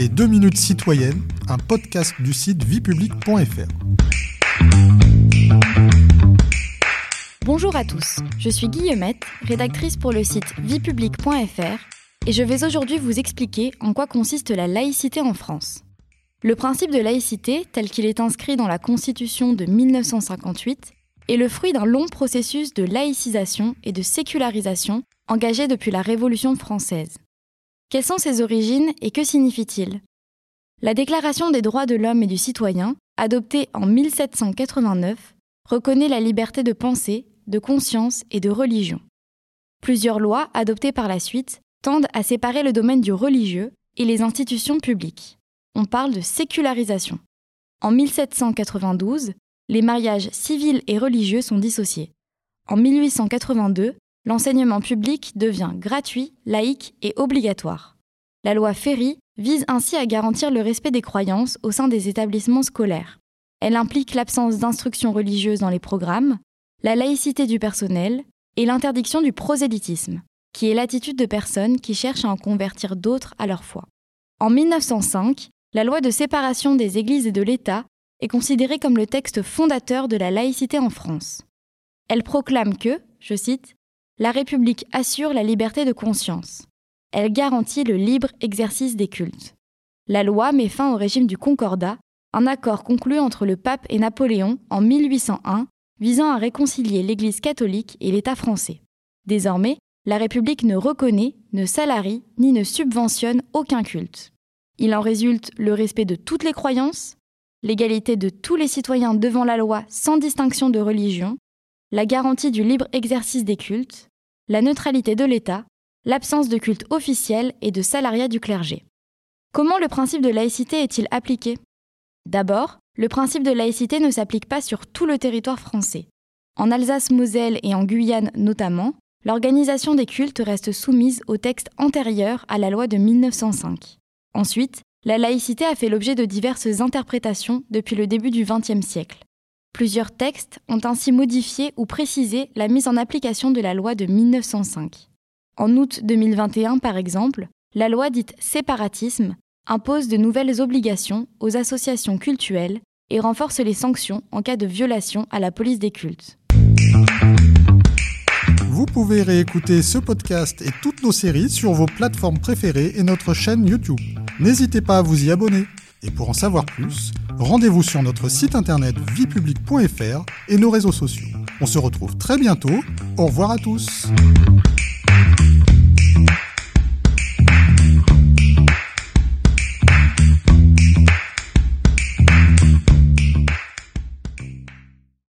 Les 2 minutes citoyennes, un podcast du site viepublic.fr. Bonjour à tous, je suis Guillemette, rédactrice pour le site viepublic.fr et je vais aujourd'hui vous expliquer en quoi consiste la laïcité en France. Le principe de laïcité, tel qu'il est inscrit dans la Constitution de 1958, est le fruit d'un long processus de laïcisation et de sécularisation engagé depuis la Révolution française. Quelles sont ses origines et que signifie-t-il? La Déclaration des droits de l'homme et du citoyen, adoptée en 1789, reconnaît la liberté de pensée, de conscience et de religion. Plusieurs lois, adoptées par la suite, tendent à séparer le domaine du religieux et les institutions publiques. On parle de sécularisation. En 1792, les mariages civils et religieux sont dissociés. En 1882, l'enseignement public devient gratuit, laïque et obligatoire. La loi Ferry vise ainsi à garantir le respect des croyances au sein des établissements scolaires. Elle implique l'absence d'instruction religieuse dans les programmes, la laïcité du personnel et l'interdiction du prosélytisme, qui est l'attitude de personnes qui cherchent à en convertir d'autres à leur foi. En 1905, la loi de séparation des églises et de l'État est considérée comme le texte fondateur de la laïcité en France. Elle proclame que, je cite, la République assure la liberté de conscience. Elle garantit le libre exercice des cultes. La loi met fin au régime du Concordat, un accord conclu entre le pape et Napoléon en 1801 visant à réconcilier l'Église catholique et l'État français. Désormais, la République ne reconnaît, ne salarie ni ne subventionne aucun culte. Il en résulte le respect de toutes les croyances, l'égalité de tous les citoyens devant la loi sans distinction de religion, la garantie du libre exercice des cultes, la neutralité de l'État, l'absence de culte officiel et de salariat du clergé. Comment le principe de laïcité est-il appliqué? D'abord, le principe de laïcité ne s'applique pas sur tout le territoire français. En Alsace-Moselle et en Guyane notamment, l'organisation des cultes reste soumise au texte antérieur à la loi de 1905. Ensuite, la laïcité a fait l'objet de diverses interprétations depuis le début du XXe siècle. Plusieurs textes ont ainsi modifié ou précisé la mise en application de la loi de 1905. En août 2021, par exemple, la loi dite séparatisme impose de nouvelles obligations aux associations cultuelles et renforce les sanctions en cas de violation à la police des cultes. Vous pouvez réécouter ce podcast et toutes nos séries sur vos plateformes préférées et notre chaîne YouTube. N'hésitez pas à vous y abonner. Et pour en savoir plus, rendez-vous sur notre site internet viepublic.fr et nos réseaux sociaux. On se retrouve très bientôt. Au revoir à tous.